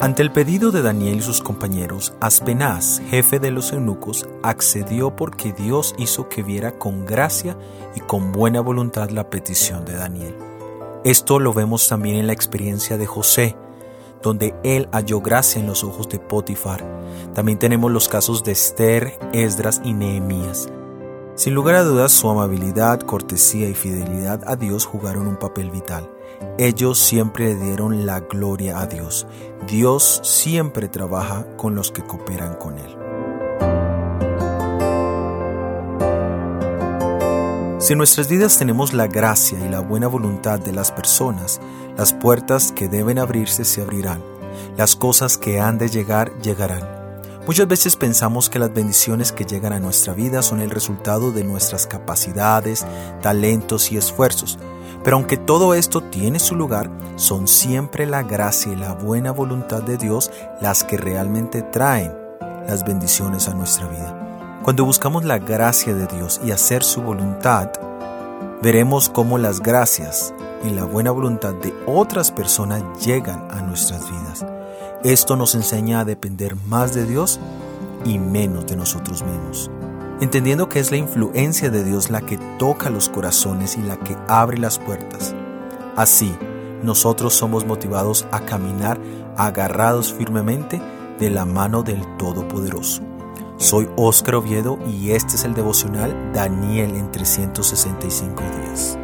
Ante el pedido de Daniel y sus compañeros, Aspenaz, jefe de los eunucos, accedió porque Dios hizo que viera con gracia y con buena voluntad la petición de Daniel. Esto lo vemos también en la experiencia de José, donde él halló gracia en los ojos de Potifar. También tenemos los casos de Esther, Esdras y Nehemías. Sin lugar a dudas, su amabilidad, cortesía y fidelidad a Dios jugaron un papel vital. Ellos siempre le dieron la gloria a Dios. Dios siempre trabaja con los que cooperan con Él. Si en nuestras vidas tenemos la gracia y la buena voluntad de las personas, las puertas que deben abrirse se abrirán, las cosas que han de llegar llegarán. Muchas veces pensamos que las bendiciones que llegan a nuestra vida son el resultado de nuestras capacidades, talentos y esfuerzos, pero aunque todo esto tiene su lugar, son siempre la gracia y la buena voluntad de Dios las que realmente traen las bendiciones a nuestra vida. Cuando buscamos la gracia de Dios y hacer su voluntad, veremos cómo las gracias y la buena voluntad de otras personas llegan a nuestras vidas. Esto nos enseña a depender más de Dios y menos de nosotros mismos entendiendo que es la influencia de Dios la que toca los corazones y la que abre las puertas. Así, nosotros somos motivados a caminar agarrados firmemente de la mano del Todopoderoso. Soy Óscar Oviedo y este es el devocional Daniel en 365 días.